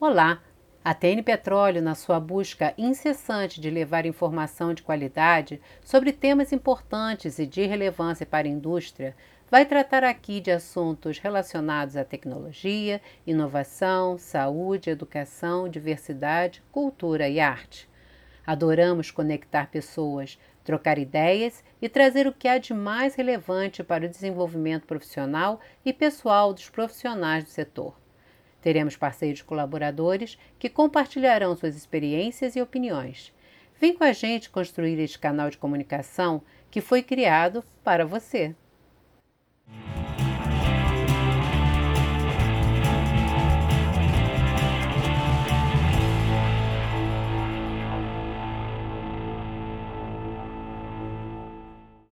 Olá! A TN Petróleo, na sua busca incessante de levar informação de qualidade sobre temas importantes e de relevância para a indústria, vai tratar aqui de assuntos relacionados à tecnologia, inovação, saúde, educação, diversidade, cultura e arte. Adoramos conectar pessoas, trocar ideias e trazer o que há de mais relevante para o desenvolvimento profissional e pessoal dos profissionais do setor. Teremos parceiros colaboradores que compartilharão suas experiências e opiniões. Vem com a gente construir este canal de comunicação que foi criado para você.